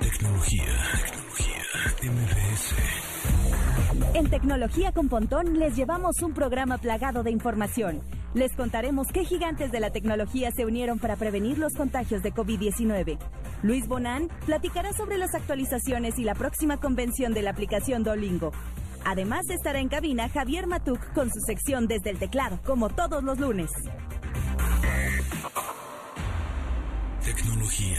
Tecnología, tecnología, MBS. En Tecnología con Pontón les llevamos un programa plagado de información. Les contaremos qué gigantes de la tecnología se unieron para prevenir los contagios de COVID-19. Luis Bonán platicará sobre las actualizaciones y la próxima convención de la aplicación Duolingo. Además estará en cabina Javier Matuk con su sección desde el teclado, como todos los lunes. Tecnología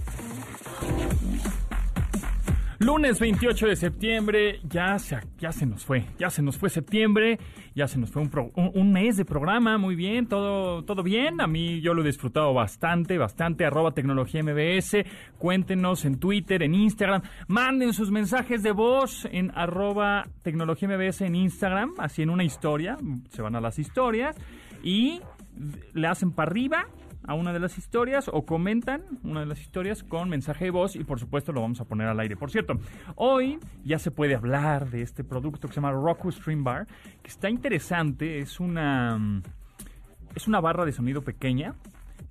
Lunes 28 de septiembre, ya se, ya se nos fue, ya se nos fue septiembre, ya se nos fue un, mes de programa, muy bien, todo, todo bien, a mí yo lo he disfrutado bastante, bastante, arroba tecnología MBS, cuéntenos en Twitter, en Instagram, manden sus mensajes de voz en arroba tecnología MBS en Instagram, así en una historia, se van a las historias y le hacen para arriba a una de las historias o comentan una de las historias con mensaje de voz y por supuesto lo vamos a poner al aire. Por cierto, hoy ya se puede hablar de este producto que se llama Roku Stream Bar, que está interesante, es una mm, es una barra de sonido pequeña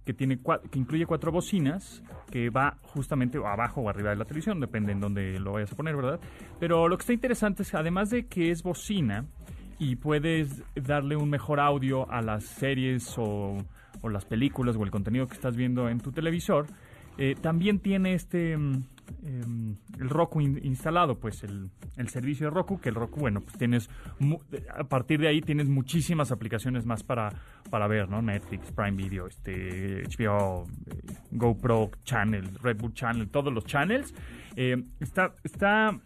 que tiene que incluye cuatro bocinas que va justamente abajo o arriba de la televisión, depende en dónde lo vayas a poner, ¿verdad? Pero lo que está interesante es además de que es bocina y puedes darle un mejor audio a las series o, o las películas o el contenido que estás viendo en tu televisor, eh, también tiene este mm, em, el Roku in- instalado, pues el, el servicio de Roku, que el Roku, bueno, pues tienes, a partir de ahí tienes muchísimas aplicaciones más para, para ver, ¿no? Netflix, Prime Video, este, HBO, eh, GoPro Channel, Red Bull Channel, todos los channels. Eh, está, está,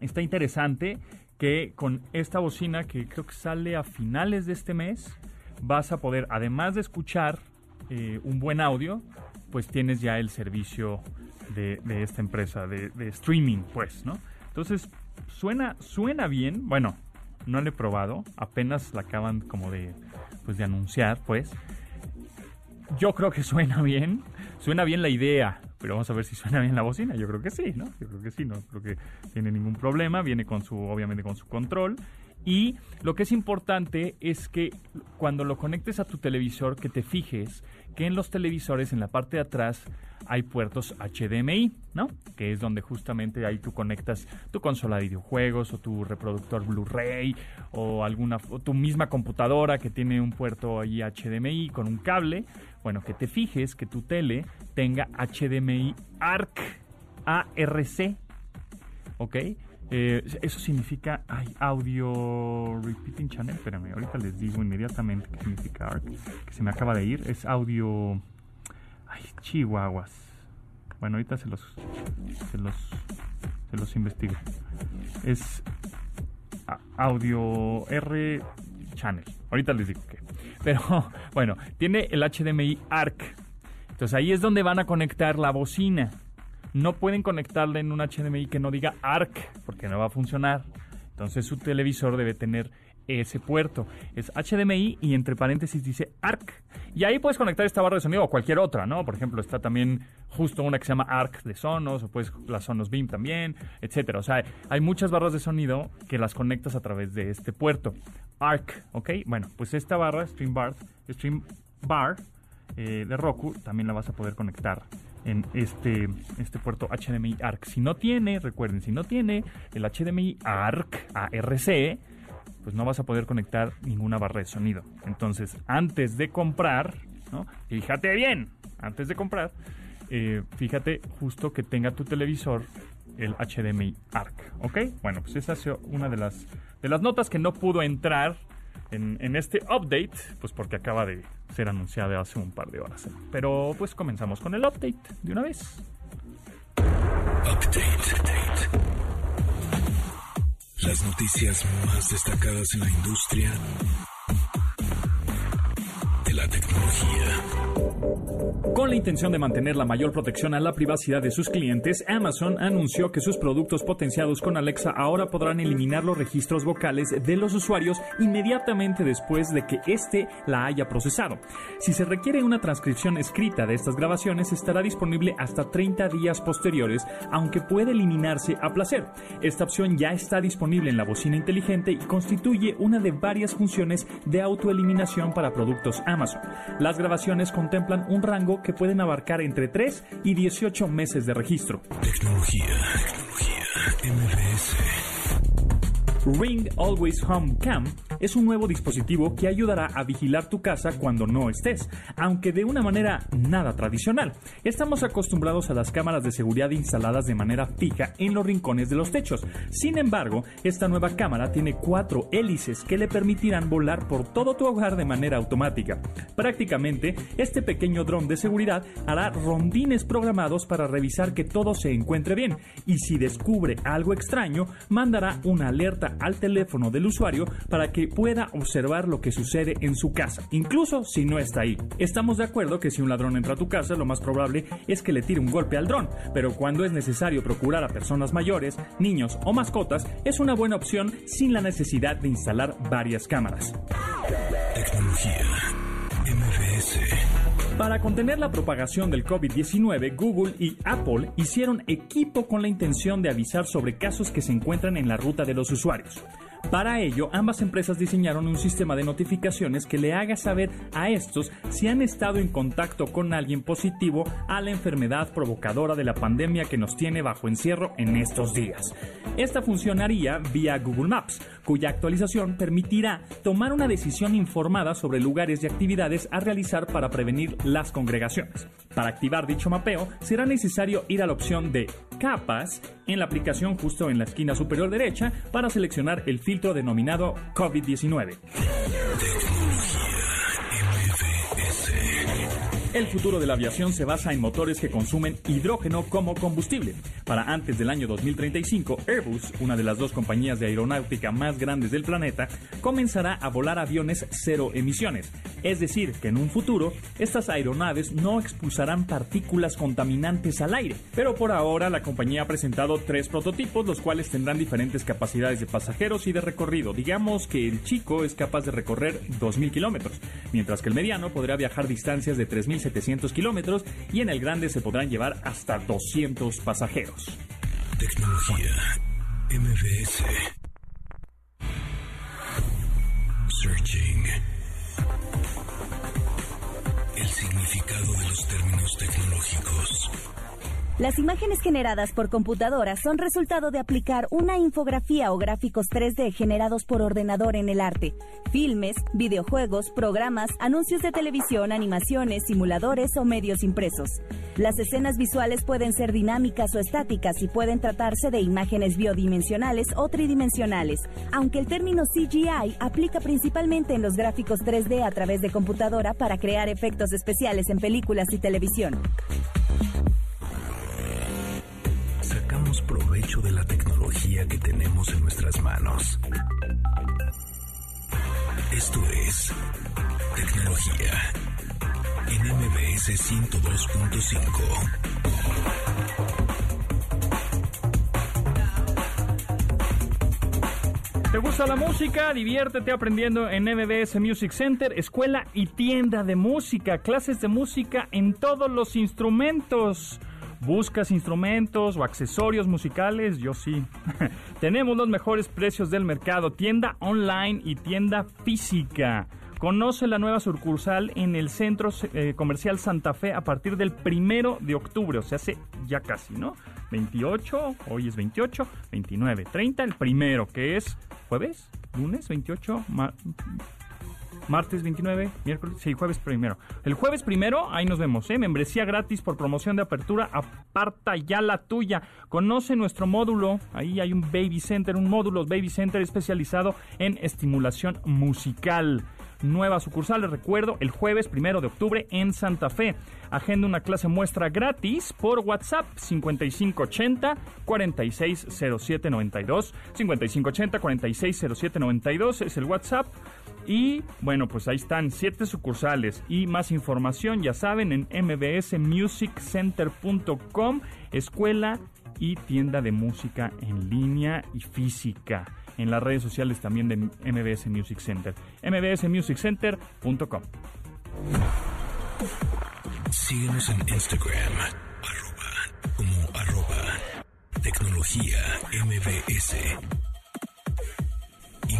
está interesante que con esta bocina que creo que sale a finales de este mes, vas a poder, además de escuchar eh, un buen audio, pues tienes ya el servicio de, de esta empresa de, de streaming, pues, ¿no? Entonces, suena, suena bien. Bueno, no lo he probado, apenas la acaban como de, pues, de anunciar, pues. Yo creo que suena bien, suena bien la idea, pero vamos a ver si suena bien la bocina. Yo creo que sí, ¿no? Yo creo que sí, no creo que tiene ningún problema. Viene con su, obviamente, con su control. Y lo que es importante es que cuando lo conectes a tu televisor, que te fijes que en los televisores, en la parte de atrás, hay puertos HDMI, ¿no? Que es donde justamente ahí tú conectas tu consola de videojuegos o tu reproductor Blu-ray o alguna tu misma computadora que tiene un puerto ahí HDMI con un cable. Bueno, que te fijes que tu tele tenga HDMI ARC, ARC, ¿ok? Eh, eso significa ay, audio repeating channel. Espérame, ahorita les digo inmediatamente qué significa ARC, que se me acaba de ir. Es audio. Ay, chihuahuas. Bueno, ahorita se los, se los, se los investigo. Es audio R channel. Ahorita les digo qué. Pero bueno, tiene el HDMI ARC. Entonces ahí es donde van a conectar la bocina. No pueden conectarla en un HDMI que no diga ARC, porque no va a funcionar. Entonces su televisor debe tener ese puerto. Es HDMI y entre paréntesis dice ARC. Y ahí puedes conectar esta barra de sonido o cualquier otra, ¿no? Por ejemplo, está también justo una que se llama ARC de Sonos, o pues la Sonos Beam también, etcétera. O sea, hay muchas barras de sonido que las conectas a través de este puerto. ARC, ¿ok? Bueno, pues esta barra, Stream Bar, Stream Bar eh, de Roku, también la vas a poder conectar en este, este puerto HDMI ARC. Si no tiene, recuerden, si no tiene el HDMI ARC, ARC, pues no vas a poder conectar ninguna barra de sonido. Entonces, antes de comprar, fíjate bien, antes de comprar, eh, fíjate justo que tenga tu televisor el HDMI ARC, ¿ok? Bueno, pues esa es una de las, de las notas que no pudo entrar en, este update, pues porque acaba de ser anunciado hace un par de horas. Pero pues comenzamos con el update de una vez. Update. Las noticias más destacadas en la industria de la tecnología. Con la intención de mantener la mayor protección a la privacidad de sus clientes, Amazon anunció que sus productos potenciados con Alexa ahora podrán eliminar los registros vocales de los usuarios inmediatamente después de que éste la haya procesado. Si se requiere una transcripción escrita de estas grabaciones, estará disponible hasta 30 días posteriores, aunque puede eliminarse a placer. Esta opción ya está disponible en la bocina inteligente y constituye una de varias funciones de autoeliminación para productos Amazon. Las grabaciones contemplan un rango pueden abarcar entre 3 y 18 meses de registro. Tecnología, tecnología, Ring Always Home Cam es un nuevo dispositivo que ayudará a vigilar tu casa cuando no estés, aunque de una manera nada tradicional. Estamos acostumbrados a las cámaras de seguridad instaladas de manera fija en los rincones de los techos. Sin embargo, esta nueva cámara tiene cuatro hélices que le permitirán volar por todo tu hogar de manera automática. Prácticamente, este pequeño dron de seguridad hará rondines programados para revisar que todo se encuentre bien y si descubre algo extraño, mandará una alerta al teléfono del usuario para que pueda observar lo que sucede en su casa, incluso si no está ahí. Estamos de acuerdo que si un ladrón entra a tu casa, lo más probable es que le tire un golpe al dron, pero cuando es necesario procurar a personas mayores, niños o mascotas, es una buena opción sin la necesidad de instalar varias cámaras. Tecnología. Para contener la propagación del COVID-19, Google y Apple hicieron equipo con la intención de avisar sobre casos que se encuentran en la ruta de los usuarios. Para ello, ambas empresas diseñaron un sistema de notificaciones que le haga saber a estos si han estado en contacto con alguien positivo a la enfermedad provocadora de la pandemia que nos tiene bajo encierro en estos días. Esta funcionaría vía Google Maps, cuya actualización permitirá tomar una decisión informada sobre lugares y actividades a realizar para prevenir las congregaciones. Para activar dicho mapeo, será necesario ir a la opción de capas en la aplicación justo en la esquina superior derecha para seleccionar el filtro denominado COVID-19. El futuro de la aviación se basa en motores que consumen hidrógeno como combustible. Para antes del año 2035, Airbus, una de las dos compañías de aeronáutica más grandes del planeta, comenzará a volar aviones cero emisiones. Es decir, que en un futuro, estas aeronaves no expulsarán partículas contaminantes al aire. Pero por ahora, la compañía ha presentado tres prototipos, los cuales tendrán diferentes capacidades de pasajeros y de recorrido. Digamos que el chico es capaz de recorrer 2.000 kilómetros, mientras que el mediano podrá viajar distancias de 3.000 700 kilómetros y en el grande se podrán llevar hasta 200 pasajeros. Tecnología. MBS. Searching. El significado de los términos tecnológicos. Las imágenes generadas por computadora son resultado de aplicar una infografía o gráficos 3D generados por ordenador en el arte. Filmes, videojuegos, programas, anuncios de televisión, animaciones, simuladores o medios impresos. Las escenas visuales pueden ser dinámicas o estáticas y pueden tratarse de imágenes biodimensionales o tridimensionales, aunque el término CGI aplica principalmente en los gráficos 3D a través de computadora para crear efectos especiales en películas y televisión. Provecho de la tecnología que tenemos en nuestras manos. Esto es Tecnología en MBS 102.5. ¿Te gusta la música? Diviértete aprendiendo en MBS Music Center, escuela y tienda de música, clases de música en todos los instrumentos. ¿Buscas instrumentos o accesorios musicales? Yo sí. Tenemos los mejores precios del mercado, tienda online y tienda física. Conoce la nueva sucursal en el Centro eh, Comercial Santa Fe a partir del primero de octubre, o sea, hace ya casi, ¿no? 28, hoy es 28, 29, 30, el primero, que es jueves, lunes, 28, martes 29, miércoles, sí, jueves primero. El jueves primero, ahí nos vemos, ¿eh? Membresía gratis por promoción de apertura, aparta ya la tuya. Conoce nuestro módulo, ahí hay un Baby Center, un módulo Baby Center especializado en estimulación musical. Nueva sucursal, les recuerdo, el jueves primero de octubre en Santa Fe. Agenda una clase muestra gratis por WhatsApp 5580 460792. 5580 460792 es el WhatsApp Y bueno, pues ahí están siete sucursales y más información, ya saben, en mbsmusiccenter.com, escuela y tienda de música en línea y física. En las redes sociales también de MBS Music Center. mbsmusiccenter.com. Síguenos en Instagram, arroba, como arroba, tecnología MBS.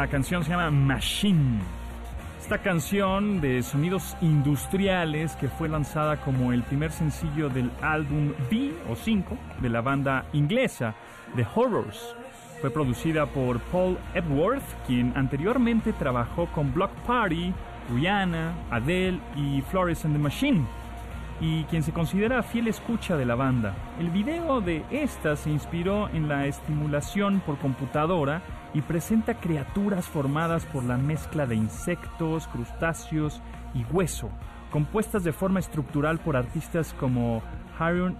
La canción se llama Machine. Esta canción de sonidos industriales que fue lanzada como el primer sencillo del álbum B o 5 de la banda inglesa The Horrors. Fue producida por Paul Epworth, quien anteriormente trabajó con Block Party, Rihanna, Adele y Flores and the Machine y quien se considera fiel escucha de la banda. El video de esta se inspiró en la estimulación por computadora y presenta criaturas formadas por la mezcla de insectos, crustáceos y hueso, compuestas de forma estructural por artistas como Hieron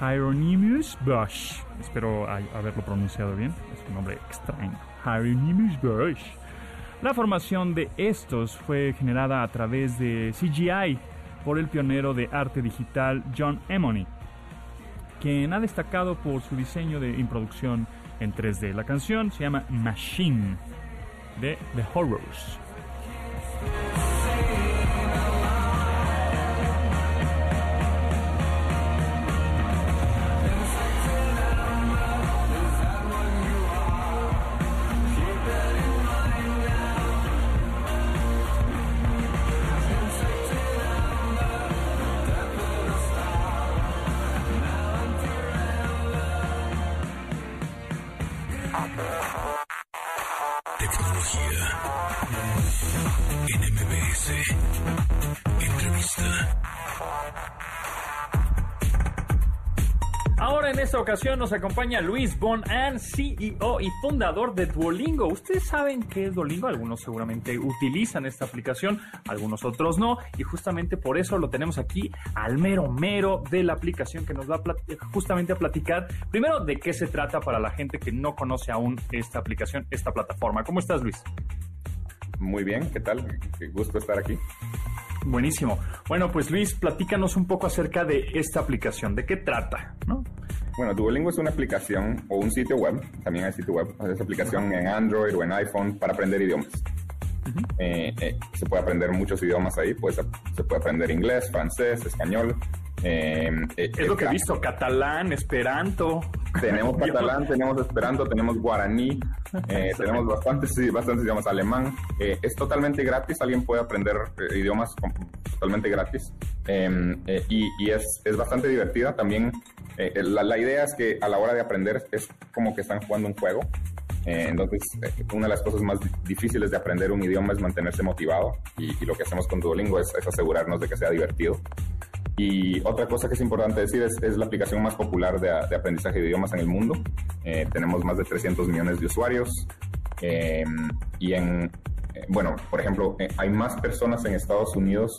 Hieronymus Bush. Espero haberlo pronunciado bien, es un nombre extraño. Hieronymus Bush. La formación de estos fue generada a través de CGI por el pionero de arte digital John Emony, quien ha destacado por su diseño de introducción en 3D. La canción se llama Machine de The Horrors. Ocasión nos acompaña Luis Bonan, CEO y fundador de Duolingo. Ustedes saben qué es Duolingo, algunos seguramente utilizan esta aplicación, algunos otros no, y justamente por eso lo tenemos aquí al mero mero de la aplicación que nos va justamente a platicar primero de qué se trata para la gente que no conoce aún esta aplicación, esta plataforma. ¿Cómo estás Luis? Muy bien, ¿qué tal? Qué gusto estar aquí. Buenísimo. Bueno, pues Luis, platícanos un poco acerca de esta aplicación, de qué trata, ¿no? Bueno, Duolingo es una aplicación o un sitio web, también hay sitio web, es aplicación en Android o en iPhone para aprender idiomas. Eh, eh, se puede aprender muchos idiomas ahí, pues se puede aprender inglés, francés, español. Eh, eh, Es lo que he visto, catalán, esperanto. Tenemos catalán, tenemos esperanto, tenemos guaraní, eh, tenemos bastantes, bastantes idiomas, alemán. Eh, es totalmente gratis, alguien puede aprender eh, idiomas totalmente gratis Eh, eh, y, y es, es bastante divertida también. la, la idea es que a la hora de aprender es como que están jugando un juego. Entonces, una de las cosas más di- difíciles de aprender un idioma es mantenerse motivado y, y lo que hacemos con Duolingo es, es asegurarnos de que sea divertido. Y otra cosa que es importante decir es, es la aplicación más popular de, de aprendizaje de idiomas en el mundo. Eh, tenemos más de 300 millones de usuarios. eh, y en, eh, bueno, por ejemplo, eh, hay más personas en Estados Unidos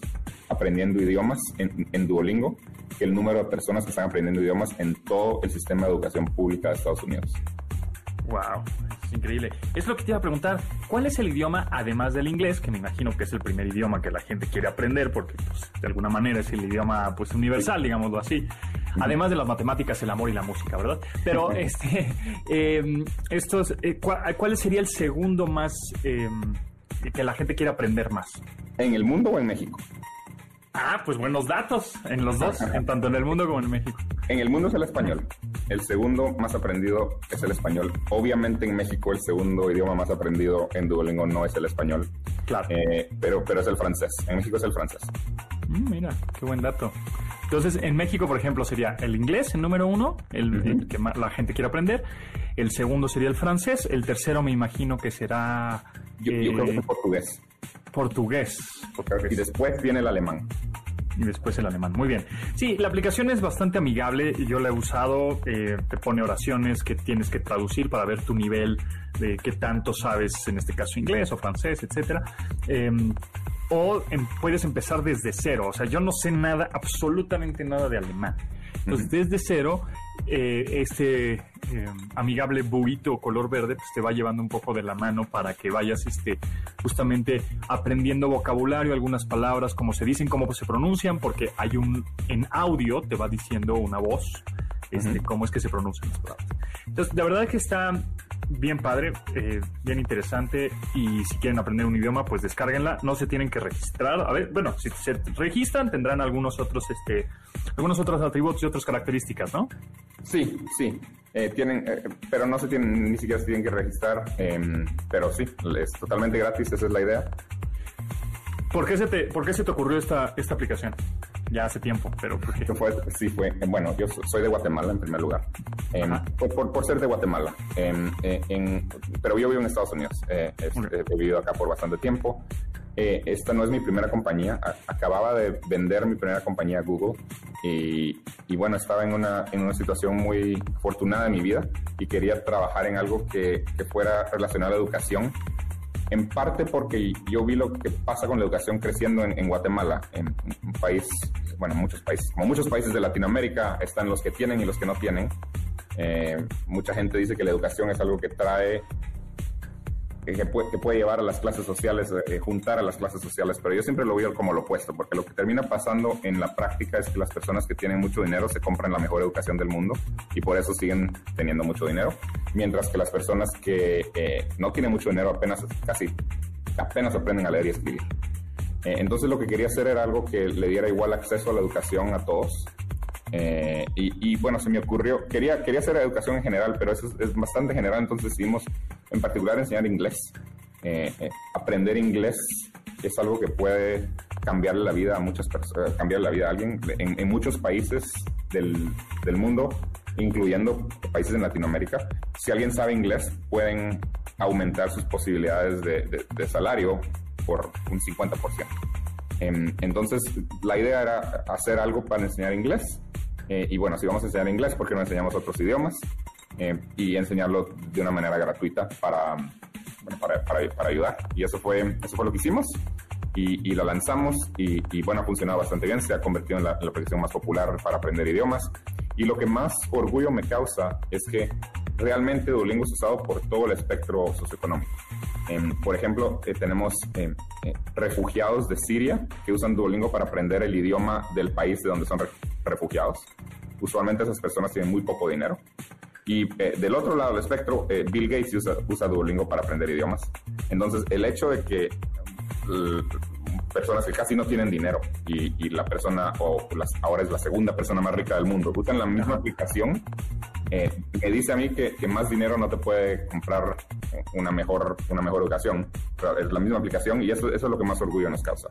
aprendiendo idiomas en, en Duolingo que el número de personas que están aprendiendo idiomas en todo el sistema de educación pública de Estados Unidos. Wow, es increíble. Es lo que te iba a preguntar. ¿Cuál es el idioma, además del inglés, que me imagino que es el primer idioma que la gente quiere aprender, porque pues, de alguna manera es el idioma pues universal, digámoslo así. Además de las matemáticas, el amor y la música, ¿verdad? Pero este, eh, estos, eh, ¿cuál, sería el segundo más eh, que la gente quiere aprender más? ¿En el mundo o en México? Ah, pues buenos datos en los dos, en tanto en el mundo como en México. En el mundo es el español. El segundo más aprendido es el español. Obviamente en México el segundo idioma más aprendido en Duolingo no es el español, Claro. eh, pero, pero es el francés. En México es el francés. Mm, mira, qué buen dato. Entonces, en México, por ejemplo, sería el inglés, el número uno, el, que la gente quiere aprender. El segundo sería el francés. El tercero me imagino que será... Yo, creo que es portugués. Portugués. Y después viene el alemán y después el alemán. Muy bien. Sí, la aplicación es bastante amigable yo la he usado. Eh, te pone oraciones que tienes que traducir para ver tu nivel de qué tanto sabes, en este caso inglés o francés, etcétera. Em, o em, puedes empezar desde cero. O sea, yo no sé nada, absolutamente nada de alemán. Entonces, desde cero, eh, este eh, amigable buito color verde pues te va llevando un poco de la mano para que vayas este, justamente aprendiendo vocabulario, algunas palabras, cómo se dicen, cómo se pronuncian, porque hay un, en audio te va diciendo una voz este, cómo es que se pronuncian las palabras. Entonces, la verdad es que está bien padre, eh, bien interesante y si quieren aprender un idioma, pues descárguenla, no se tienen que registrar. A ver, bueno, si se registran tendrán algunos otros, este, algunos otros atributos y otras características, ¿no? Sí, sí. Eh, tienen, eh, pero no se tienen, ni siquiera se tienen que registrar, em, pero sí, es totalmente gratis, esa es la idea. ¿Por qué se te, por qué se te ocurrió esta, esta aplicación? Ya hace tiempo, pero fue, sí fue, bueno, yo soy de Guatemala en primer lugar, em, por, por, ser de Guatemala, em, eh, en, pero yo vivo en Estados Unidos, eh, he vivido acá por bastante tiempo. Eh, esta no es mi primera compañía, acababa de vender mi primera compañía a Google y, y, bueno, estaba en una, en una situación muy afortunada en mi vida y quería trabajar en algo que, que fuera relacionado a la educación en parte porque yo vi lo que pasa con la educación creciendo en, Guatemala, en un país, bueno, muchos países, como muchos países de Latinoamérica, están los que tienen y los que no tienen. Eh, mucha gente dice que la educación es algo que trae que puede, llevar a las clases sociales, eh, juntar a las clases sociales, pero yo siempre lo veo como lo opuesto, porque lo que termina pasando en la práctica es que las personas que tienen mucho dinero se compran la mejor educación del mundo y por eso siguen teniendo mucho dinero, mientras que las personas que eh, no tienen mucho dinero apenas, casi, apenas aprenden a leer y escribir. Eh, entonces lo que quería hacer era algo que le diera igual acceso a la educación a todos, y, y, bueno, se me ocurrió, quería, quería hacer educación en general, pero eso es, bastante general, entonces decidimos en particular enseñar inglés. Eh, eh, aprender inglés es algo que puede cambiar la vida a muchas personas, eh, cambiar la vida a alguien en, muchos países del, del, mundo, incluyendo países en Latinoamérica. Si alguien sabe inglés, pueden aumentar sus posibilidades de, de, salario por un 50%. Em, entonces, la idea era hacer algo para enseñar inglés. y bueno, si vamos a enseñar inglés, ¿por qué no enseñamos otros idiomas? Eh, y enseñarlo de una manera gratuita para, para, para, ayudar. Y eso fue, eso fue lo que hicimos y, y lo lanzamos y, y, bueno, ha funcionado bastante bien, se ha convertido en la, aplicación más popular para aprender idiomas. Y lo que más orgullo me causa es que realmente Duolingo es usado por todo el espectro socioeconómico. Por ejemplo, eh, tenemos eh, refugiados de Siria que usan Duolingo para aprender el idioma del país de donde son refugiados. Usualmente esas personas tienen muy poco dinero y eh, del otro lado del espectro, eh, Bill Gates usa, usa, Duolingo para aprender idiomas. Entonces, el hecho de que personas que casi no tienen dinero y, la persona, o las, ahora es la segunda persona más rica del mundo, usan la misma aplicación, eh, me dice a mí que, que, más dinero no te puede comprar una mejor, una mejor educación. es la misma aplicación y eso, eso es lo que más orgullo nos causa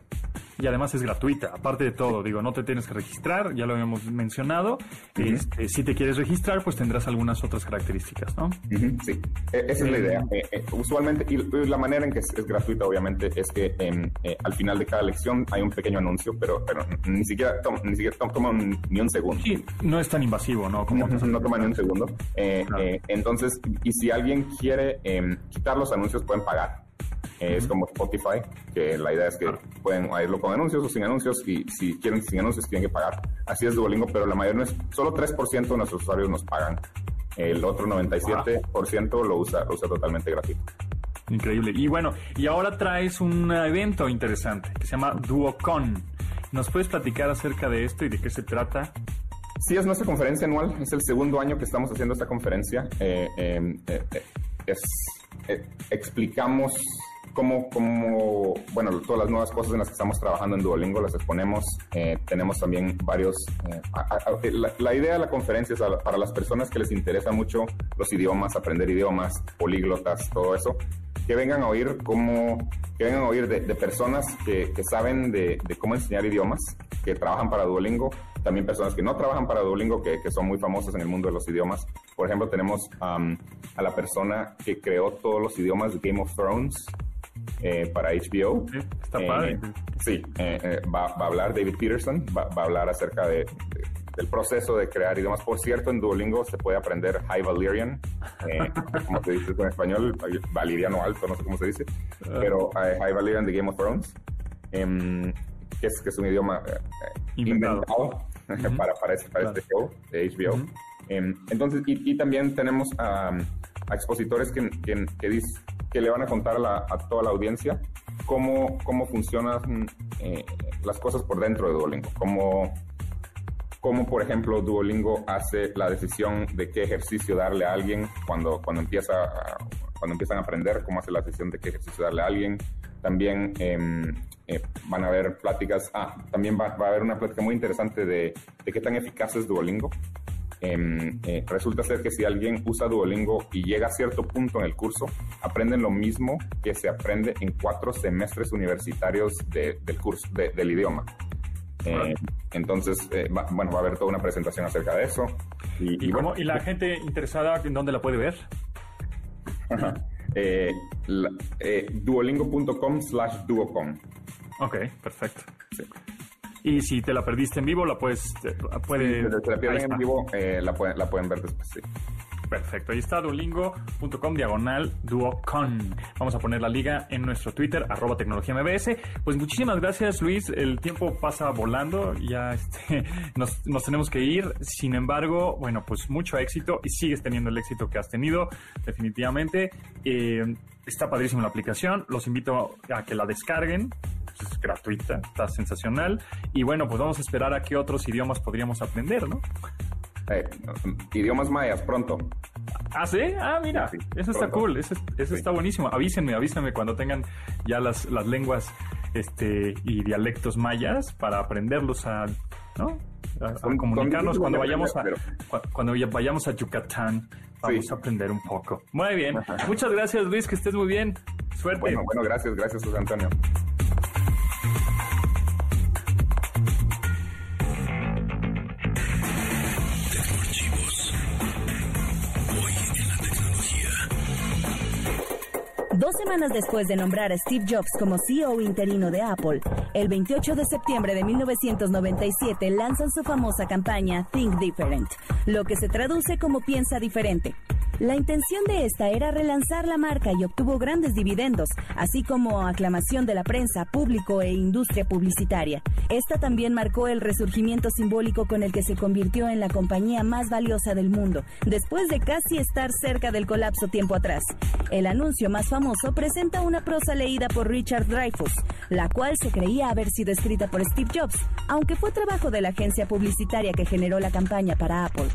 y además es gratuita. Aparte de todo, digo, no te tienes que registrar, ya lo habíamos mencionado. este, si te quieres registrar, pues tendrás algunas otras características, ¿no? Sí, e, esa es la idea. Eh, eh, usualmente, y la manera en que es, gratuita, obviamente, es que em, eh, al final de cada lección hay un pequeño anuncio, pero, pero ni siquiera, ni siquiera toma ni un segundo. Sí, no es tan invasivo, ¿no? Como no, no toma ni un segundo. Entonces, y si alguien quiere em, quitar los anuncios, pueden pagar. Es como Spotify, que la idea es que pueden irlo con anuncios o sin anuncios y si quieren sin anuncios tienen que pagar. Así es Duolingo, pero la mayoría no es, solo 3% de nuestros usuarios nos pagan. El otro 97% lo usa, lo usa totalmente gratuito. Increíble. Y bueno, y ahora traes un evento interesante que se llama DuoCon. ¿Nos puedes platicar acerca de esto y de qué se trata? Sí, es nuestra conferencia anual. Es el segundo año que estamos haciendo esta conferencia. Eh, eh, eh, es, explicamos como, como, bueno, todas las nuevas cosas en las que estamos trabajando en Duolingo las exponemos. Eh, tenemos también varios... Eh, la, idea de la conferencia es para las personas que les interesa mucho los idiomas, aprender idiomas, políglotas, todo eso. Que vengan a oír cómo, que vengan a oír de, personas que, saben de, cómo enseñar idiomas, que trabajan para Duolingo, también personas que no trabajan para Duolingo, que, son muy famosas en el mundo de los idiomas. Por ejemplo, tenemos a la persona que creó todos los idiomas de Game of Thrones, eh, para HBO. está padre. Eh, sí, eh, va, a hablar David Peterson, va, a hablar acerca de, del proceso de crear idiomas. Por cierto, en Duolingo se puede aprender High Valyrian, como se dice en español, valiriano alto, no sé cómo se dice, ah. pero High Valyrian de Game of Thrones, em, que, es, que es un idioma inventado, para, para, este, para este show de HBO. Em, entonces, y, también tenemos a, expositores que, que, que, que, le van a contar a, toda la audiencia cómo, cómo funcionan eh, las cosas por dentro de Duolingo, cómo, cómo, por ejemplo, Duolingo hace la decisión de qué ejercicio darle a alguien cuando, cuando, empieza cuando empiezan a aprender, cómo hace la decisión de qué ejercicio darle a alguien. También em, eh, van a haber pláticas, ah, también va, va, a haber una plática muy interesante de, de qué tan eficaz es Duolingo Em, eh, resulta ser que si alguien usa Duolingo y llega a cierto punto en el curso, aprenden lo mismo que se aprende en cuatro semestres universitarios del curso, del idioma. Eh, entonces, eh, bueno, va a haber toda una presentación acerca de eso. ¿Y, ¿Y la gente interesada en dónde la puede ver? duolingo.com slash duocom. Ok, perfecto. Y si te la perdiste en vivo, la puedes... Puede, si te la pierden en vivo, eh, la, pueden, la pueden ver después, sí. Perfecto, ahí está duolingo.com diagonal duocon. Vamos a poner la liga en nuestro Twitter, arroba tecnología MBS. Pues muchísimas gracias Luis, el tiempo pasa volando, ya este, nos, tenemos que ir. Sin embargo, bueno, pues mucho éxito y sigues teniendo el éxito que has tenido, definitivamente. Eh, está padrísima la aplicación, los invito a que la descarguen es gratuita, está sensacional. Y bueno, pues vamos a esperar a qué otros idiomas podríamos aprender, ¿no? Eh, idiomas mayas, pronto. ¿Ah, sí? Ah, mira, eso está cool, eso, está buenísimo. Avísenme, avísenme cuando tengan ya las, las lenguas este, y dialectos mayas para aprenderlos a, ¿no? a, comunicarnos cuando vayamos a, cuando vayamos a Yucatán. Vamos a aprender un poco. Muy bien. Muchas gracias, Luis, que estés muy bien. Suerte. Bueno, bueno, gracias, gracias, José Antonio. Dos semanas después de nombrar a Steve Jobs como CEO interino de Apple, el 28 de septiembre de 1997 lanzan su famosa campaña Think Different, lo que se traduce como piensa diferente. La intención de esta era relanzar la marca y obtuvo grandes dividendos, así como aclamación de la prensa, público e industria publicitaria. Esta también marcó el resurgimiento simbólico con el que se convirtió en la compañía más valiosa del mundo, después de casi estar cerca del colapso tiempo atrás. El anuncio más famoso presenta una prosa leída por Richard Dreyfuss, la cual se creía haber sido escrita por Steve Jobs, aunque fue trabajo de la agencia publicitaria que generó la campaña para Apple.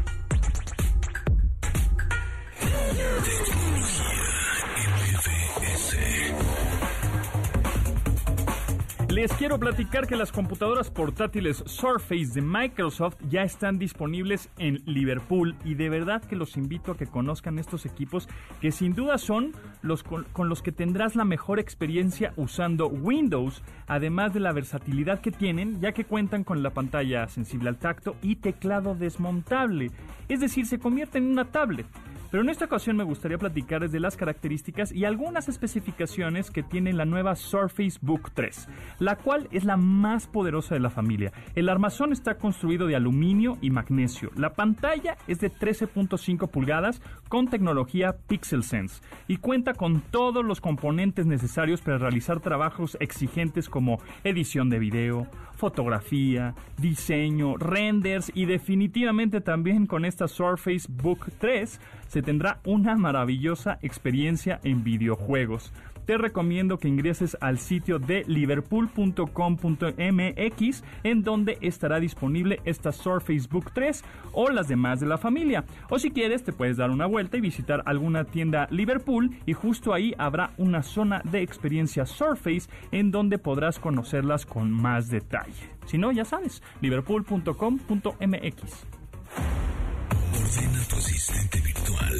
Les quiero platicar que las computadoras portátiles Surface de Microsoft ya están disponibles en Liverpool y de verdad que los invito a que conozcan estos equipos que sin duda son los con, los que tendrás la mejor experiencia usando Windows, además de la versatilidad que tienen ya que cuentan con la pantalla sensible al tacto y teclado desmontable, es decir, se convierte en una tablet. Pero en esta ocasión me gustaría platicar de las características y algunas especificaciones que tiene la nueva Surface Book 3, la cual es la más poderosa de la familia. El armazón está construido de aluminio y magnesio. La pantalla es de 13.5 pulgadas con tecnología Pixel Sense y cuenta con todos los componentes necesarios para realizar trabajos exigentes como edición de video, fotografía, diseño, renders y definitivamente también con esta Surface Book 3 se tendrá una maravillosa experiencia en videojuegos. Te recomiendo que ingreses al sitio de liverpool.com.mx en donde estará disponible esta Surface Book 3 o las demás de la familia. O si quieres te puedes dar una vuelta y visitar alguna tienda Liverpool y justo ahí habrá una zona de experiencia Surface en donde podrás conocerlas con más detalle. Si no, ya sabes, liverpool.com.mx. Ordena tu asistente virtual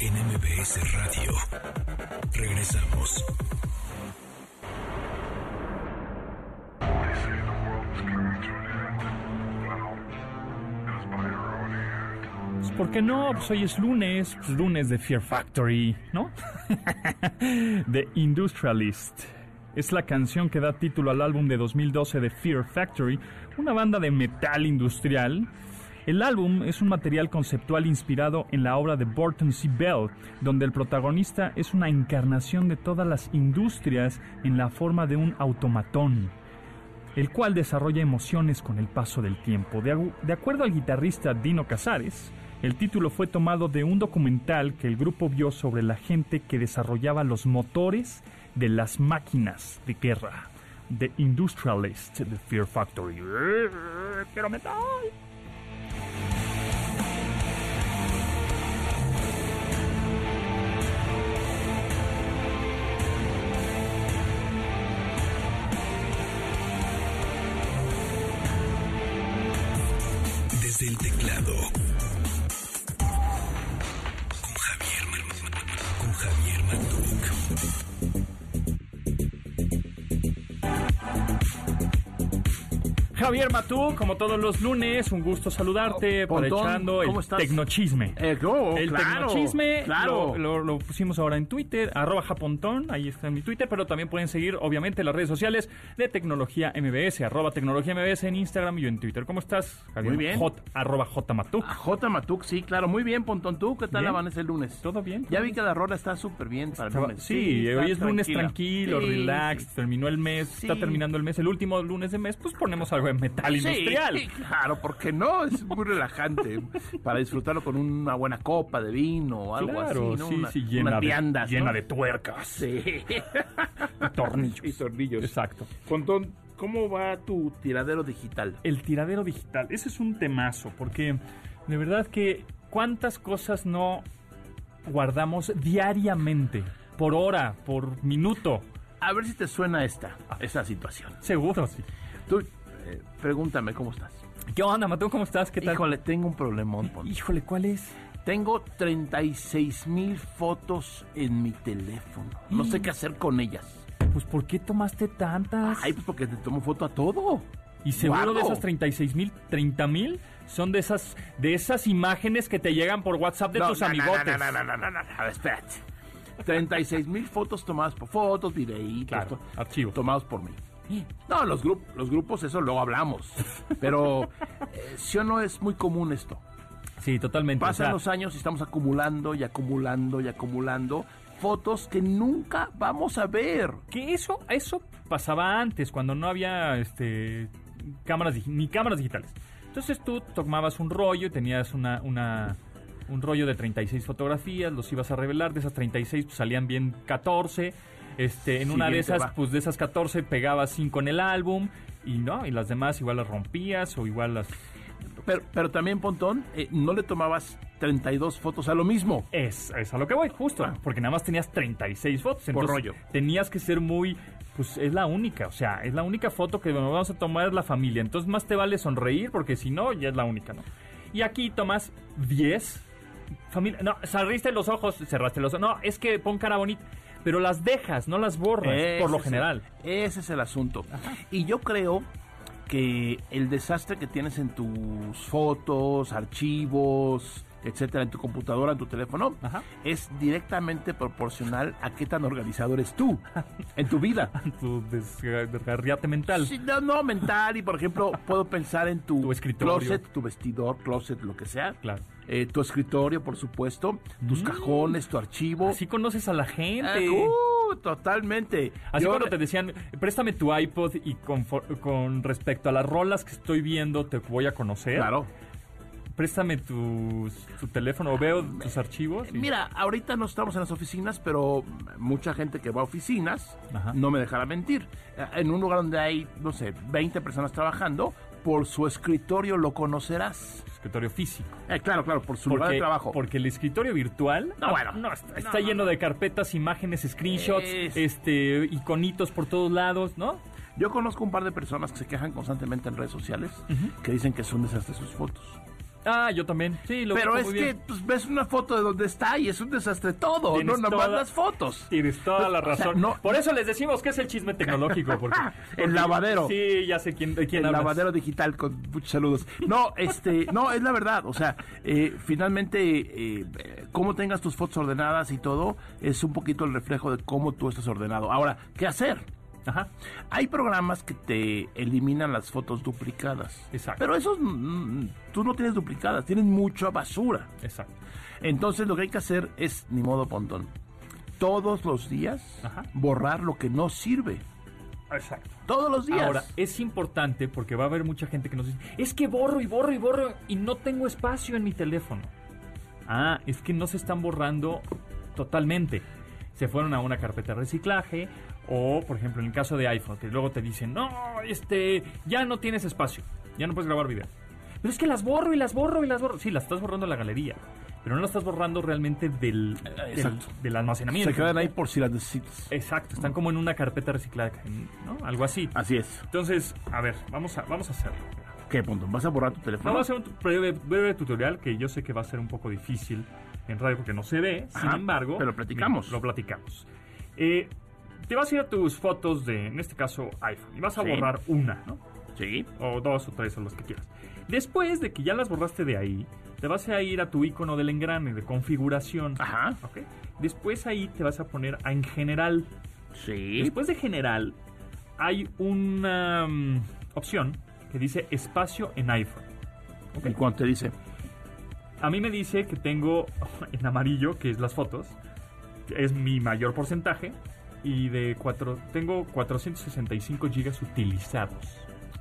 En MBS Radio. Regresamos. Pues, ¿Por qué no? Pues hoy es lunes, pues, lunes de Fear Factory, ¿no? The Industrialist. Es la canción que da título al álbum de 2012 de Fear Factory, una banda de metal industrial. El álbum es un material conceptual inspirado en la obra de Burton C. Bell, donde el protagonista es una encarnación de todas las industrias en la forma de un automatón el cual desarrolla emociones con el paso del tiempo. De, acuerdo al guitarrista Dino Casares, el título fue tomado de un documental que el grupo vio sobre la gente que desarrollaba los motores de las máquinas de guerra. The Industrialist, The Fear Factory. ¡Quiero metal! Javier Matú, como todos los lunes, un gusto saludarte, Pontón, aprovechando el ¿cómo estás? tecnochisme. Eh, oh, el claro, tecnochisme claro. lo, lo- lo pusimos ahora en Twitter, arroba japontón, ahí está en mi Twitter, pero también pueden seguir, obviamente, las redes sociales de Tecnología MBS, arroba Tecnología MBS en Instagram y en Twitter. ¿Cómo estás, Javier? Muy bien. J, arroba jmatuk. A J. Matuk, sí, claro. Muy bien, Pontón. ¿Tú qué tal Bien. amanece el lunes? ¿Todo bien? Ya vi que la rola está súper bien para el lunes. Sí, hoy es lunes tranquilo, Sí, relax, sí. terminó el mes, está terminando el mes, el último lunes de mes, pues ponemos algo de metal industrial. sí, claro, porque no, es muy relajante para disfrutarlo con una buena copa de vino o algo Claro, así, ¿no? sí, Una- sí, llena, unas de, viandas, llena ¿no? de tuercas Sí. y tornillos. y tornillos. Exacto. Pontón, ¿cómo va tu tiradero digital? El tiradero digital, ese es un temazo, porque de verdad que cuántas cosas no guardamos diariamente, por hora, por minuto. A ver si te suena esta, esa situación. Seguro, sí. Tú, eh, pregúntame, ¿cómo estás? ¿Qué onda, Mateo? ¿Cómo estás? ¿Qué tal? Híjole, tengo un problemón, Pontón. Híjole, ¿cuál es? Tengo 36 mil fotos en mi teléfono. No sé qué hacer con ellas. Pues, ¿por qué tomaste tantas? Ay, pues porque te tomo foto a todo. y seguro de esas 36 mil, 30 mil son de esas, de esas imágenes que te llegan por WhatsApp de No, tus no, no, amigotes. No, no, no, no, no, no, A ver, espérate. 36 mil fotos tomadas por fotos, videitos. Claro, to- archivos. Tomados por mí. No, los, grup los grupos, eso luego hablamos. Pero, eh, ¿sí o no es muy común esto? Sí, totalmente. o Pasan sea, los años y estamos acumulando y acumulando y acumulando fotos que nunca vamos a ver. Que eso, eso pasaba antes, cuando no había este cámaras ni cámaras digitales. Entonces tú tomabas un rollo y tenías una, una- un rollo de 36 fotografías, los ibas a revelar, de esas 36 pues, salían bien 14. Este, en una de esas, va. pues de esas 14 pegabas 5 en el álbum y no, y las demás igual las rompías o igual las Pero, pero también, Pontón, eh, no le tomabas 32 fotos a lo mismo. Es, es a lo que voy, justo. Ah. Porque nada más tenías 36 fotos. Entonces, rollo. Tenías que ser muy. Pues es la única, o sea, es la única foto que nos vamos a tomar es la familia. Entonces, más te vale sonreír porque si no, ya es la única, ¿no? Y aquí tomas 10. Familia. No, cerraste los ojos, cerraste los ojos. No, es que pon cara bonita. Pero las dejas, no las borras, por lo es general. ese es el asunto. Y yo creo que el desastre que tienes en tus fotos, archivos, etcétera, en tu computadora, en tu teléfono, Ajá. es directamente proporcional a qué tan organizado eres tú en tu vida. Tu desgarriate mental. Sí, no, no, mental y por ejemplo puedo pensar en tu, Tu escritorio. closet, tu vestidor, closet, lo que sea. Claro. Eh, tu escritorio, por supuesto, tus cajones, tu archivo. Así conoces a la gente. Ah, uh, totalmente. Así Yo- cuando te decían, préstame tu iPod y con, con respecto a las rolas que estoy viendo te voy a conocer. Claro. Préstame tus, tu teléfono veo tus archivos. y- Mira, ahorita no estamos en las oficinas, pero mucha gente que va a oficinas Ajá. no me dejará mentir. Eh, En un lugar donde hay, no sé, 20 personas trabajando, por su escritorio lo conocerás. escritorio físico. Eh, claro, claro, por su lugar de trabajo. porque el escritorio virtual No, bueno. no, está, No, está no, lleno no. de carpetas, imágenes, screenshots, Es- este, iconitos por todos lados, ¿no? Yo conozco un par de personas que se quejan constantemente en redes sociales que dicen que es un desastre sus fotos. Ah, yo también. Sí, lo Pero es muy que pues, ves una foto de donde está y es un desastre todo, Tienes no nomás toda- las fotos. Tienes toda la O sea, razón. no- Por eso les decimos que es el chisme tecnológico. Porque, El lavadero. Sí, ya sé quién, quién el hablas. lavadero digital con muchos saludos. No, este, no, es la verdad. O sea, eh, finalmente, eh, cómo tengas tus fotos ordenadas y todo, es un poquito el reflejo de cómo tú estás ordenado. Ahora, ¿qué hacer? Ajá. Hay programas que te eliminan las fotos duplicadas. Exacto. Pero esos, mm, tú no tienes duplicadas, tienes mucha basura. Exacto. Entonces lo que hay que hacer es, ni modo pontón, todos los días Ajá. borrar lo que no sirve. Exacto. Todos los días. Ahora, es importante porque va a haber mucha gente que nos dice, es que borro y borro y borro y no tengo espacio en mi teléfono. Ah, es que no se están borrando totalmente. Se fueron a una carpeta de reciclaje o, por ejemplo, en el caso de iPhone, que luego te dicen, no, este, ya no tienes espacio, ya no puedes grabar video. Pero es que las borro y las borro y las borro. Sí, las estás borrando en la galería, pero no las estás borrando realmente del, del, almacenamiento. se quedan ahí por si las necesitas. Exacto, están como en una carpeta reciclada, ¿no? Algo así. Así es. Entonces, a ver, vamos a, vamos a hacerlo. ¿Qué punto? ¿Vas a borrar tu teléfono? Vamos a hacer un breve, breve tutorial que yo sé que va a ser un poco difícil en radio porque no se ve. Sin embargo, pero platicamos. Lo platicamos. Eh, te vas a ir a tus fotos de, en este caso, iPhone y vas a Sí. borrar una, ¿no? Sí. O dos o tres o los que quieras. Después de que ya las borraste de ahí, te vas a ir a tu icono del engrane de configuración. Ajá. ¿ok? Después ahí te vas a poner a en general. Sí. Después de general, hay una mm, opción que dice espacio en iPhone. ¿Y cuánto te dice? A mí me dice que tengo en amarillo, que es las fotos, es mi mayor porcentaje, y de cuatro, tengo 465 gigas utilizados.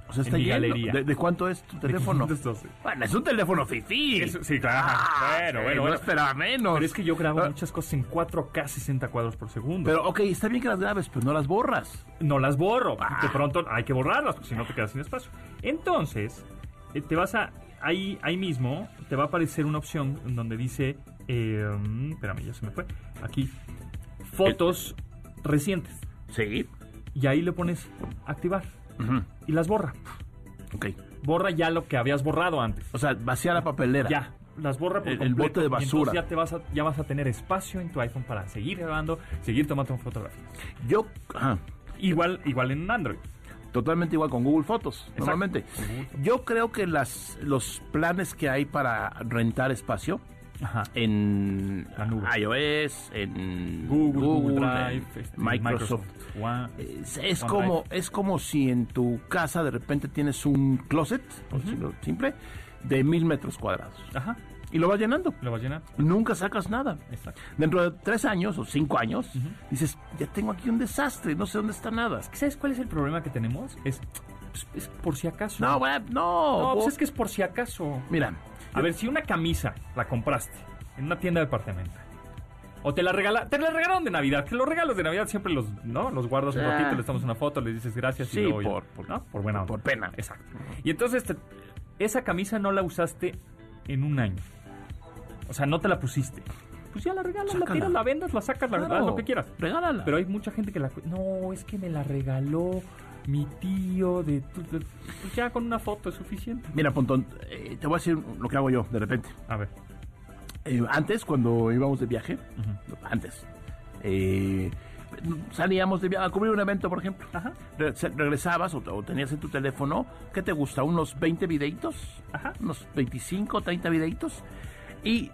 O sea, En está mi lleno. galería. ¿De, de cuánto es tu teléfono? De 512. Bueno, es un teléfono fifí. Eso- sí, claro. Ah, bueno, sí, bueno, no bueno. esperaba menos. Pero es que yo grabo Ah, muchas cosas en 4K 60 cuadros por segundo. Pero, ok, está bien que las grabes, pero no las borras. no las borro. Ah. De pronto hay que borrarlas, porque si no te quedas sin espacio. Entonces, eh, te vas a. Ahí, ahí mismo te va a aparecer una opción en donde dice. eh, mm, espérame, ya se me fue. Aquí. Fotos recientes. Sí. Y ahí le pones activar. Ujú. Y las borra. Ok. Borra ya lo que habías borrado antes. O sea, vacía la papelera. Ya, las borra por El- bote de y basura. ya te vas a, ya vas a tener espacio en tu iPhone para seguir grabando, seguir tomando fotografías. Yo, ajá, Igual, igual en Android. totalmente igual con Google Fotos, Exacto. normalmente. Yo creo que las, los planes que hay para rentar espacio Ajá. en iOS, en Google, Google Drive, este, Microsoft. One. Es, como, es como si en tu casa de repente tienes un closet, por decirlo simple, de mil metros cuadrados. Ajá. Y lo vas llenando. Lo vas a llenar. Nunca sacas nada. Exacto. Dentro de tres años o cinco años, dices, ya tengo aquí un desastre, no sé dónde está nada. ¿Sabes cuál es el problema que tenemos? Es, es, es por si acaso. No, no. No, pues es que es por si acaso. Mira, A ver, si una camisa la compraste en una tienda departamental o te la regala, te la regalaron de Navidad, que los regalos de Navidad siempre los, ¿no? Los guardas un Ah. ratito, le tomas una foto, le dices gracias Sí, y luego por- por- ¿no? por buena onda. por pena. Exacto. Y entonces te- esa camisa no la usaste en un año. O sea, no te la pusiste. Pues ya la regalas, la tiras, la vendas, la sacas, la haz lo que quieras. regálala. Pero hay mucha gente que la... No, es que me la regaló mi tío de... tu- de- Pues ya con una foto es suficiente. Mira, Pontón, eh, te voy a decir lo que hago yo de repente. A ver. Eh, antes, cuando íbamos de viaje, antes, eh, salíamos de viaje a cubrir un evento, por ejemplo. Ajá. Re- regresabas o, o tenías en tu teléfono, ¿qué te gusta? ¿Unos 20 videitos? Ajá. Unos 25, 30 videitos. Y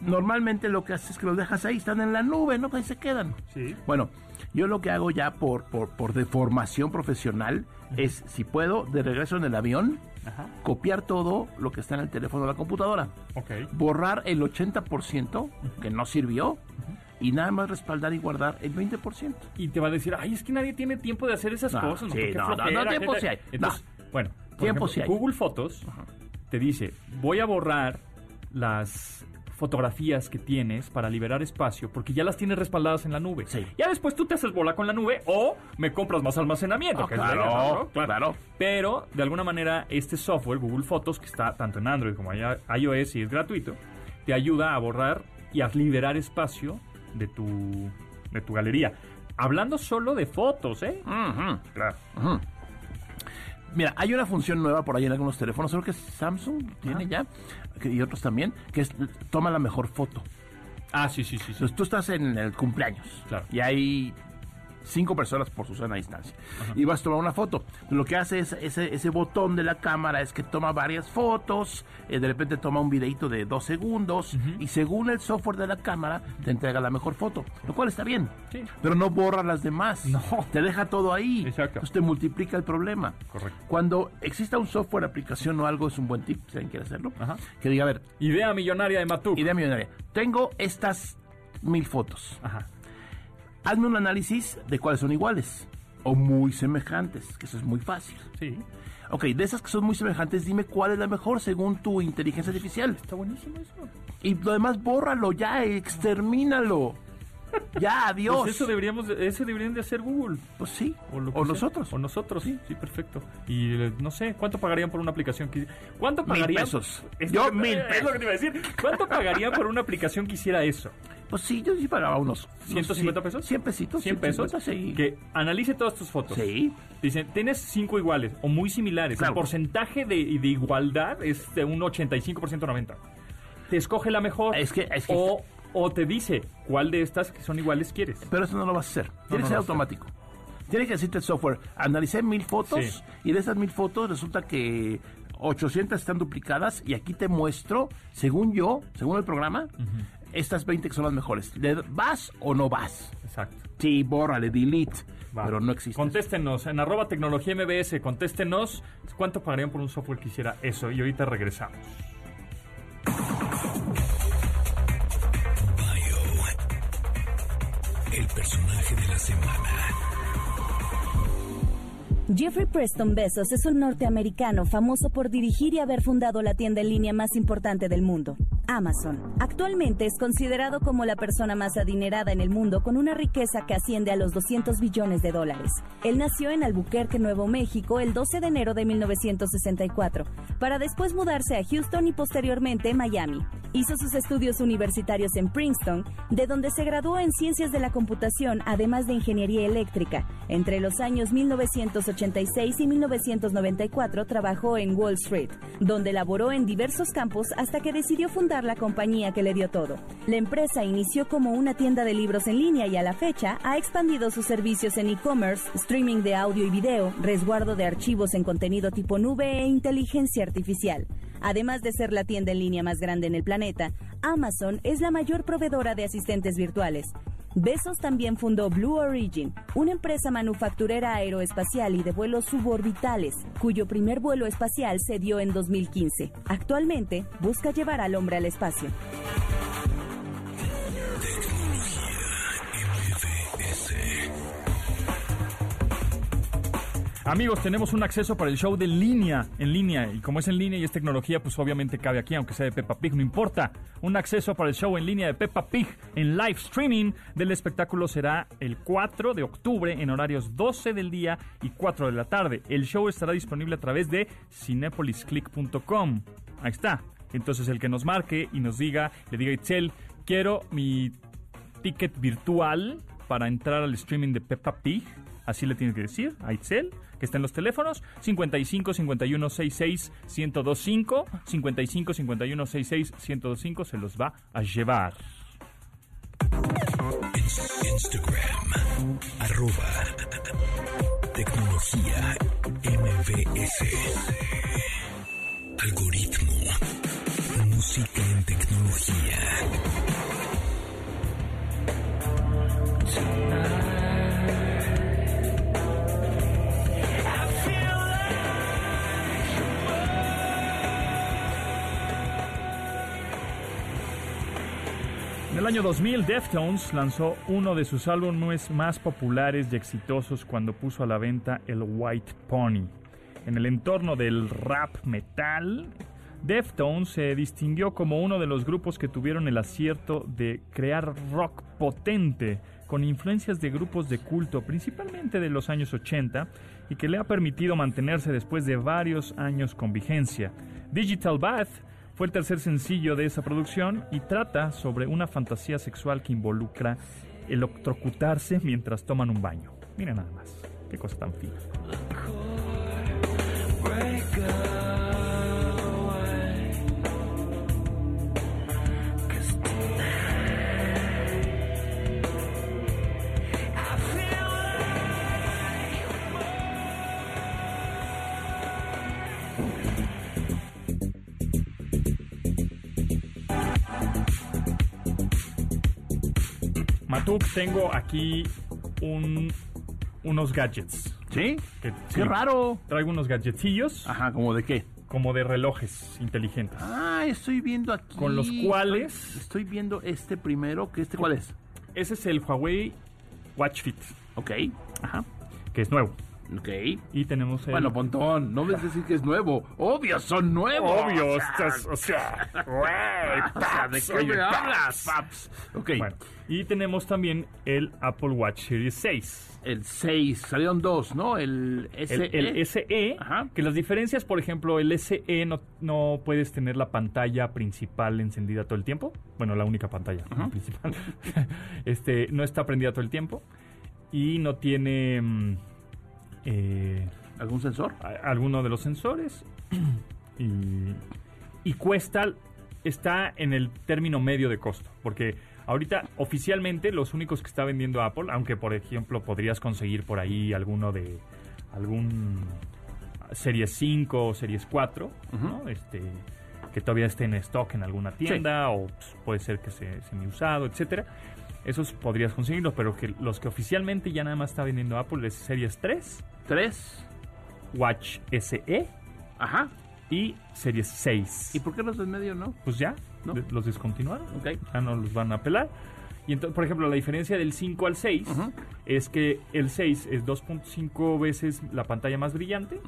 normalmente lo que haces es que los dejas ahí, están en la nube, ¿no? Ahí se quedan. Sí. Bueno, yo lo que hago ya por, por, por deformación profesional es, si puedo, de regreso en el avión, Ajá. copiar todo lo que está en el teléfono de la computadora, Ok. borrar el 80% que no sirvió y nada más respaldar y guardar el 20%. Y te va a decir, ay, es que nadie tiene tiempo de hacer esas No, cosas. sí, no, no, flojera, no, qué tiempo tal". sí hay. Entonces, bueno, por Tiempo ejemplo, sí hay. Google Fotos te dice, voy a borrar las fotografías que tienes para liberar espacio porque ya las tienes respaldadas en la nube. Sí. Ya después tú te haces bola con la nube o me compras más almacenamiento. Ah, que es claro, claro. Pero de alguna manera este software, Google Fotos, que está tanto en Android como en iOS y es gratuito, te ayuda a borrar y a liberar espacio de tu, de tu galería. Hablando solo de fotos, ¿eh? Ujú. Claro. Mira, hay una función nueva por ahí en algunos teléfonos, creo que Samsung tiene ya, que- y otros también, que es toma la mejor foto. Ah, sí, sí, sí. sí. Entonces tú estás en el cumpleaños Claro. y hay cinco personas por su sana distancia y vas a tomar una foto. Lo que hace es ese, ese botón de la cámara es que toma varias fotos, eh, de repente toma un videito de dos segundos y según el software de la cámara te entrega la mejor foto, lo cual está bien. Sí. Pero no borra las demás. No. Te deja todo ahí. Exacto. Entonces te multiplica el problema. Correcto. Cuando exista un software, aplicación o algo, es un buen tip, si alguien quiere hacerlo. Ajá. Que diga, a ver, Idea millonaria de Matuk. idea millonaria. Tengo estas mil fotos. Ajá. Hazme un análisis de cuáles son iguales o muy semejantes, que eso es muy fácil. Sí. Ok, de esas que son muy semejantes, dime cuál es la mejor según tu inteligencia artificial. Está buenísimo eso. Y lo demás, bórralo ya, extermínalo. Ya, adiós. Pues eso deberíamos, de- ese deberían de hacer Google. Pues sí, O, lo que o sea. nosotros. O nosotros, sí, sí, perfecto. Y eh, no sé, ¿cuánto pagarían por una aplicación que... ¿Cuánto Mil pagarían? pesos. Es Yo, mil Es lo que te iba a decir. ¿Cuánto pagarían por una aplicación que hiciera eso? Pues sí, yo sí pagaba unos... unos 150 pesos? 100 pesitos. 100 pesos. 150, sí. Que analice todas tus fotos. Sí. Dicen, tienes cinco iguales o muy similares. Claro. El porcentaje de, de igualdad es de un 85% 90%. Te escoge la mejor. Es que- es que- o, o te dice cuál de estas que son iguales quieres. Pero eso no lo vas a hacer. Tiene no que ser automático. Tiene que decirte el software. Analicé mil fotos Sí. y de esas mil fotos resulta que 800 están duplicadas y aquí te muestro, según yo, según el programa, estas 20 que son las mejores. ¿Le ¿Vas o no vas? Exacto. Sí, bórrale, delete. Va. Pero no existe. Contéstenos en arroba tecnología MBS, contéstenos cuánto pagarían por un software que hiciera eso y ahorita regresamos. El personaje de la semana. Jeffrey Preston Bezos es un norteamericano famoso por dirigir y haber fundado la tienda en línea más importante del mundo, Amazon. Actualmente es considerado como la persona más adinerada en el mundo con una riqueza que asciende a los 200 billones de dólares. Él nació en Albuquerque, Nuevo México, el 12 de enero de 1964, para después mudarse a Houston y posteriormente Miami. Hizo sus estudios universitarios en Princeton, de donde se graduó en Ciencias de la Computación, además de Ingeniería Eléctrica. Entre los años 1986 y 1994 trabajó en Wall Street, donde laboró en diversos campos hasta que decidió fundar la compañía que le dio todo. La empresa inició como una tienda de libros en línea y a la fecha ha expandido sus servicios en e-commerce, streaming de audio y video, resguardo de archivos en contenido tipo nube e inteligencia artificial. Además de ser la tienda en línea más grande en el planeta, Amazon es la mayor proveedora de asistentes virtuales. Bezos también fundó Blue Origin, una empresa manufacturera aeroespacial y de vuelos suborbitales, cuyo primer vuelo espacial se dio en 2015. Actualmente busca llevar al hombre al espacio. Amigos, tenemos un acceso para el show de línea, en línea, y como es en línea y es tecnología, pues obviamente cabe aquí, aunque sea de Peppa Pig, no importa. Un acceso para el show en línea de Peppa Pig en live streaming del espectáculo será el 4 de octubre en horarios 12 del día y 4 de la tarde. El show estará disponible a través de cinepolisclick.com. Ahí está. Entonces el que nos marque y nos diga, le diga Itzel, quiero mi ticket virtual para entrar al streaming de Peppa Pig. Así le tienes que decir a Itzel, que está en los teléfonos 55 51 66 1025, 55 51 66 1025 se los va a llevar. Instagram, arroba tecnología MBS. Algoritmo, música en tecnología. En el año 2000, Deftones lanzó uno de sus álbumes más populares y exitosos cuando puso a la venta el White Pony. En el entorno del rap metal, Deftones se distinguió como uno de los grupos que tuvieron el acierto de crear rock potente con influencias de grupos de culto, principalmente de los años 80, y que le ha permitido mantenerse después de varios años con vigencia. Digital Bath fue el tercer sencillo de esa producción y trata sobre una fantasía sexual que involucra electrocutarse mientras toman un baño. Mira nada más, qué cosa tan fina. Tengo aquí un, unos gadgets. ¿Sí? Que- ¡Qué sí, raro! Traigo unos gadgetillos Ajá, ¿como de qué? como de relojes inteligentes. Ah, estoy viendo aquí. Con los cuales- Estoy viendo este primero, que este, ¿cuál es? Ese es el Huawei Watch Fit, Ok, ajá, que es nuevo. Ok. Y tenemos el... Bueno, Pontón, no me decir que es nuevo. Obvio, son nuevos. Obvio, O sea, estás- o sea, sea, ¿de qué me hablas, paps? Ok, Bueno, y tenemos también el Apple Watch Series 6. el 6, salieron dos, ¿no? El SE. El, el SE, Ajá. que las diferencias, por ejemplo, el SE no, no puedes tener la pantalla principal encendida todo el tiempo. Bueno, la única pantalla principal. este, no está prendida todo el tiempo. Y no tiene mm, eh, ¿Algún sensor? a- alguno de los sensores. y, y cuesta, está en el término medio de costo. Porque ahorita oficialmente los únicos que está vendiendo Apple, aunque por ejemplo podrías conseguir por ahí alguno de algún Series 5 o Series 4, ¿no? este, que todavía esté en stock en alguna tienda o pues, puede ser que se semi usado, etcétera. Esos podrías conseguirlos, pero que los que oficialmente ya nada más está vendiendo Apple es Series 3, Tres. Watch SE Ajá. y Series 6. ¿Y por qué los del medio no? pues ya, los descontinuaron. Ok. Ya no los van a apelar. Y entonces, por ejemplo, la diferencia del 5 al 6 Ujú. es que el 6 es 2.5 veces la pantalla más brillante,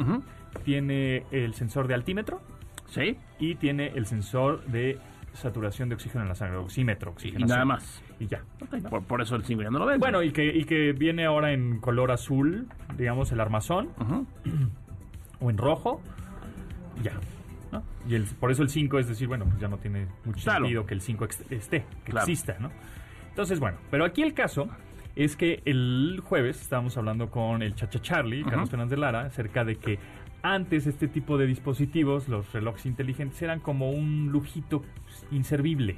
tiene el sensor de altímetro Sí. y tiene el sensor de saturación de oxígeno en la sangre, oxímetro, Y oxigenación. nada más. Y ya. Por, por eso el 5 ya no lo ven. Bueno, y que, y que viene ahora en color azul, digamos, el armazón, o en rojo, y ya. ¿no? Y el, por eso el 5 es decir, bueno, pues ya no tiene mucho Claro. sentido que el 5 ex- esté, que Claro. exista, ¿no? Entonces, bueno, pero aquí el caso es que el jueves estábamos hablando con el Chacha Charlie, Carlos Fernández de Lara, acerca de que antes este tipo de dispositivos, los relojes inteligentes, eran como un lujito inservible.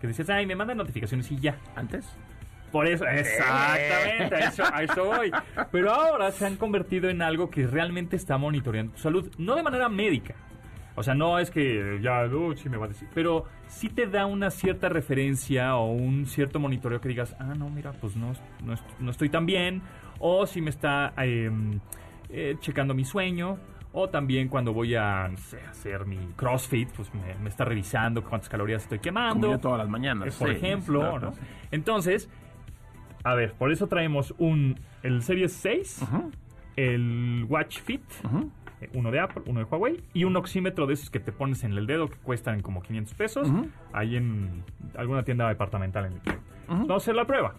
Que decías, ay, me mandan notificaciones y ya. ¿Antes? Por eso, exactamente, a eso, a eso voy. Pero ahora se han convertido en algo que realmente está monitoreando tu salud, no de manera médica. O sea, no es que ya, sí me va a decir, pero sí te da una cierta referencia o un cierto monitoreo que digas, ah, no, mira, pues no, no, no estoy tan bien, o si me está eh, eh, checando mi sueño, o también cuando voy a no sé, hacer mi CrossFit, pues me, me está revisando cuántas calorías estoy quemando Como todas las mañanas. eh, por sí, ejemplo, claro, ¿no? sí. Entonces, a ver, por eso traemos un el Series 6, Ujú, el Watch Fit, eh, uno de Apple, uno de Huawei y un oxímetro de esos que te pones en el dedo que cuestan como 500 pesos, ahí en alguna tienda departamental en el Vamos a hacer la prueba.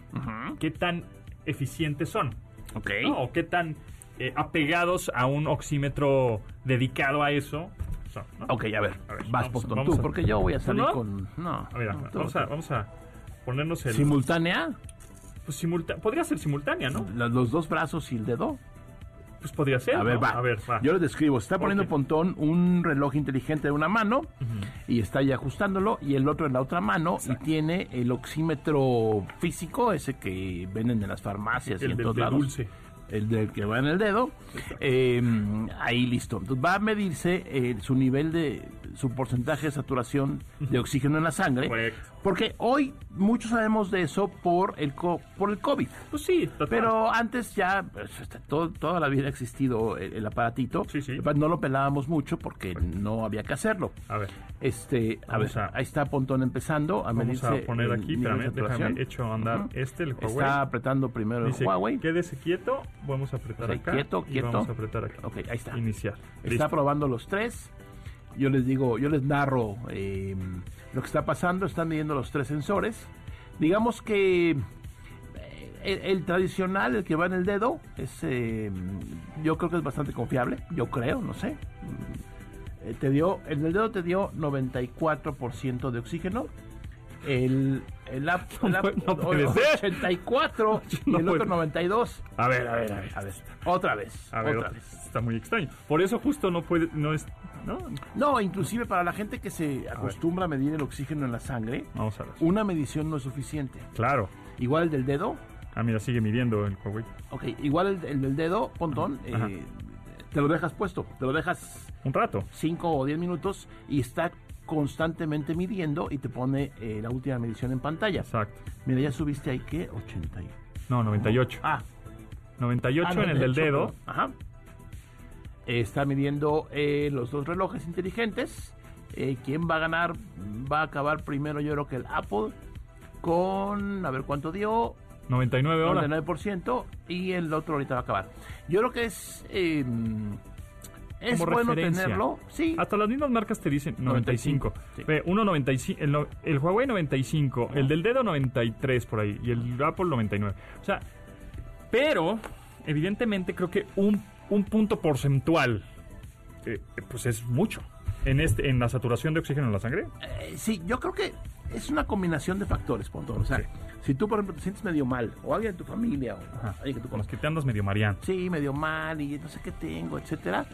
¿Qué tan eficientes son? Ok. ¿no? O qué tan eh, apegados a un oxímetro dedicado a eso son, ¿no? Ok, a ver. A ver, Vas, vamos- Postón, vamos tú, a- porque yo voy a salir no? con... No. A ver, no, tú- vamos, a, vamos a ponernos el... ¿Simultánea? Pues simulta- podría ser simultánea, ¿no? Los dos brazos y el dedo. Pues podría ser. A ver, ¿no? va. A ver, va. Yo les describo. Se está poniendo Ok. Pontón un reloj inteligente de una mano y está ya ajustándolo y el otro en la otra mano y tiene el oxímetro físico, ese que venden en las farmacias y en del todos de lados. dulce. El del que va en el dedo. Eh, ahí listo. Entonces va a medirse eh, su nivel de, su porcentaje de saturación de oxígeno en la sangre. Correcto. Porque hoy muchos sabemos de eso por el, co- por el COVID. Pues sí, total. Pero antes ya, pues, este, todo- toda la vida ha existido el, el aparatito. Sí, sí. No lo pelábamos mucho porque no había que hacerlo. A ver, Este, a Vamos ver, a- ahí está Pontón empezando a vamos medirse a poner aquí, espérame, déjame hecho a andar este, el Huawei. Está apretando primero Dice, el Huawei. quédese quieto, vamos a apretar acá. quieto, y quieto. Vamos a apretar aquí. Ok, ahí está. Iniciar. Está Listo. probando los tres. yo les digo, yo les narro eh, lo que está pasando, están midiendo los tres sensores. Digamos que eh, el, el tradicional, el que va en el dedo, es, eh, yo creo que es bastante confiable, yo creo, no sé. Mm, eh, te dio, el del dedo te dio 94% de oxígeno. El, el app, el app- No puede ser. 84 y No el otro puede. 92. A ver, a ver, a ver. A ver, otra vez, A ver, otra otra- vez. está muy extraño. Por eso justo no puede, no es, ¿no? No, inclusive para la gente que se acostumbra a medir el oxígeno en la sangre, Vamos a ver. una medición no es suficiente. Claro. Igual el del dedo, Ah, mira, sigue midiendo el Huawei. ok, igual el, el del dedo, Pontón, eh, te lo dejas puesto, te lo dejas Un rato. 5 o 10 minutos y está constantemente midiendo y te pone eh, la última medición en pantalla. Exacto. Mira, ya subiste ahí, ¿qué? 80 y... No, 98. Ah, 98 ah, en el del 98, dedo. Ajá. Eh, Está midiendo eh, los dos relojes inteligentes. Eh, ¿Quién va a ganar? Va a acabar primero yo creo que el Apple con, a ver cuánto dio, 99 horas. 99% y el otro ahorita va a acabar. Yo creo que es... es Como bueno referencia. tenerlo, sí. Hasta las mismas marcas te dicen 95. 95, sí. Ve, uno 95, el, no- el Huawei 95, el del dedo 93 por ahí y el Apple 99. O sea, pero evidentemente creo que un, un punto porcentual eh, pues es mucho en este en la saturación de oxígeno en la sangre. Eh, sí, yo creo que es una combinación de factores, Pontón. O sea, Sí. si tú, por ejemplo, te sientes medio mal, o alguien de tu familia, o Ajá, alguien que tú con los que te andas medio mareando. sí, medio mal y no sé qué tengo, etcétera,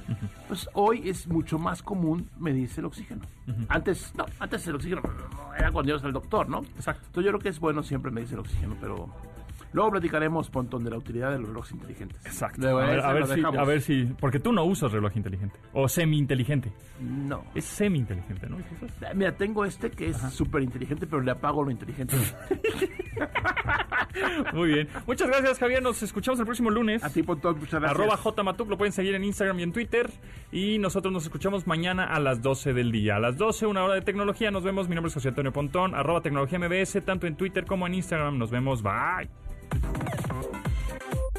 pues hoy es mucho más común medirse el oxígeno. Antes, no, antes el oxígeno no, era cuando ibas al doctor, ¿no? Exacto. Entonces yo creo que es bueno siempre medirse el oxígeno, pero luego platicaremos, Pontón, de la utilidad de los relojes inteligentes. Exacto. A ver, a si, a ver si, porque tú no usas reloj inteligente o semi inteligente. No. Es semi inteligente, ¿no? ¿Qué usas? Mira, tengo este que es súper inteligente, pero le apago lo inteligente. Muy bien. Muchas gracias, Javier. Nos escuchamos el próximo lunes. A ti, Pontón, muchas gracias. Arroba JMatuc, lo pueden seguir en Instagram y en Twitter. Y nosotros nos escuchamos mañana a las 12 del día. A las 12, una hora de tecnología. Nos vemos. Mi nombre es José Antonio Pontón. Arroba Tecnología MBS, tanto en Twitter como en Instagram. Nos vemos. Bye.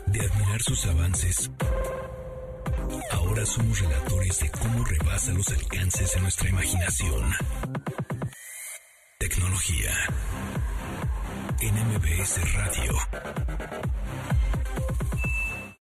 De admirar sus avances, ahora somos relatores de cómo rebasa los alcances de nuestra imaginación. Tecnología en MBS Radio.